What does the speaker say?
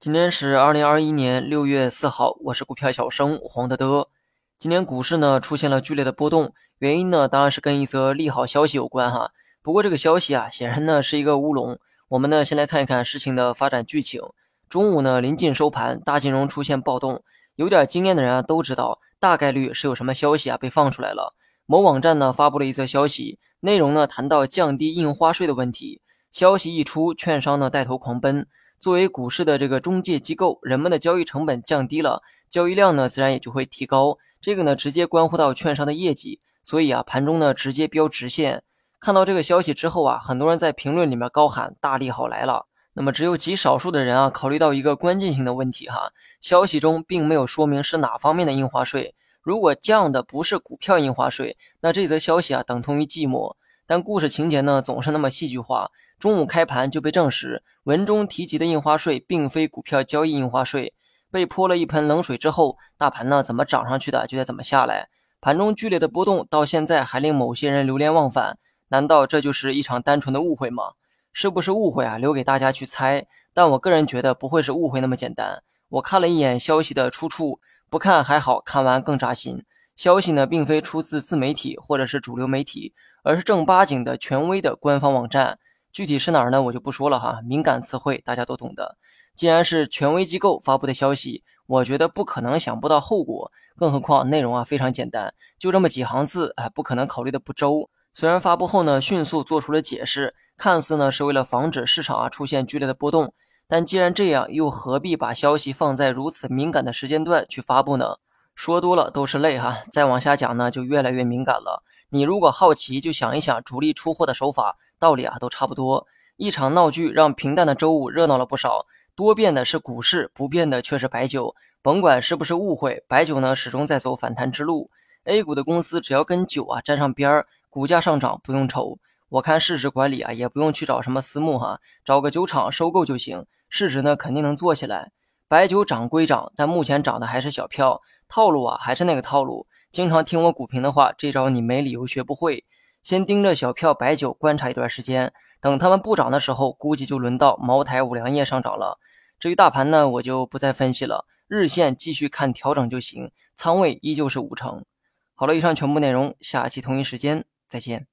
今天是二零二一年六月四号，我是股票小生黄德德。今天股市呢出现了剧烈的波动，原因呢当然是跟一则利好消息有关哈。不过这个消息啊，显然呢是一个乌龙。我们呢先来看一看事情的发展剧情。中午呢临近收盘，大金融出现暴动，有点经验的人啊都知道，大概率是有什么消息啊被放出来了。某网站呢发布了一则消息，内容呢谈到降低印花税的问题。消息一出，券商呢带头狂奔。作为股市的这个中介机构，人们的交易成本降低了，交易量呢自然也就会提高。这个呢直接关乎到券商的业绩，所以啊盘中呢直接飙直线。看到这个消息之后啊，很多人在评论里面高喊大利好来了。那么只有极少数的人啊考虑到一个关键性的问题哈，消息中并没有说明是哪方面的印花税。如果降的不是股票印花税，那这则消息啊等同于寂寞。但故事情节呢总是那么戏剧化。中午开盘就被证实，文中提及的印花税并非股票交易印花税。被泼了一盆冷水之后，大盘呢怎么涨上去的就得怎么下来。盘中剧烈的波动到现在还令某些人流连忘返。难道这就是一场单纯的误会吗？是不是误会啊？留给大家去猜。但我个人觉得不会是误会那么简单。我看了一眼消息的出处，不看还好，看完更扎心。消息呢并非出自自媒体或者是主流媒体，而是正八经的权威的官方网站。具体是哪儿呢？我就不说了哈，敏感词汇大家都懂的。既然是权威机构发布的消息，我觉得不可能想不到后果。更何况内容啊非常简单，就这么几行字，哎，不可能考虑的不周。虽然发布后呢迅速做出了解释，看似呢是为了防止市场啊出现剧烈的波动，但既然这样，又何必把消息放在如此敏感的时间段去发布呢？说多了都是泪哈，再往下讲呢就越来越敏感了。你如果好奇，就想一想主力出货的手法。道理啊都差不多，一场闹剧让平淡的周五热闹了不少。多变的是股市，不变的却是白酒。甭管是不是误会，白酒呢始终在走反弹之路。A 股的公司只要跟酒啊沾上边儿，股价上涨不用愁。我看市值管理啊也不用去找什么私募哈，找个酒厂收购就行，市值呢肯定能做起来。白酒涨归涨，但目前涨的还是小票，套路啊还是那个套路。经常听我股评的话，这招你没理由学不会。先盯着小票白酒观察一段时间，等他们不涨的时候，估计就轮到茅台、五粮液上涨了。至于大盘呢，我就不再分析了，日线继续看调整就行，仓位依旧是五成。好了，以上全部内容，下期同一时间再见。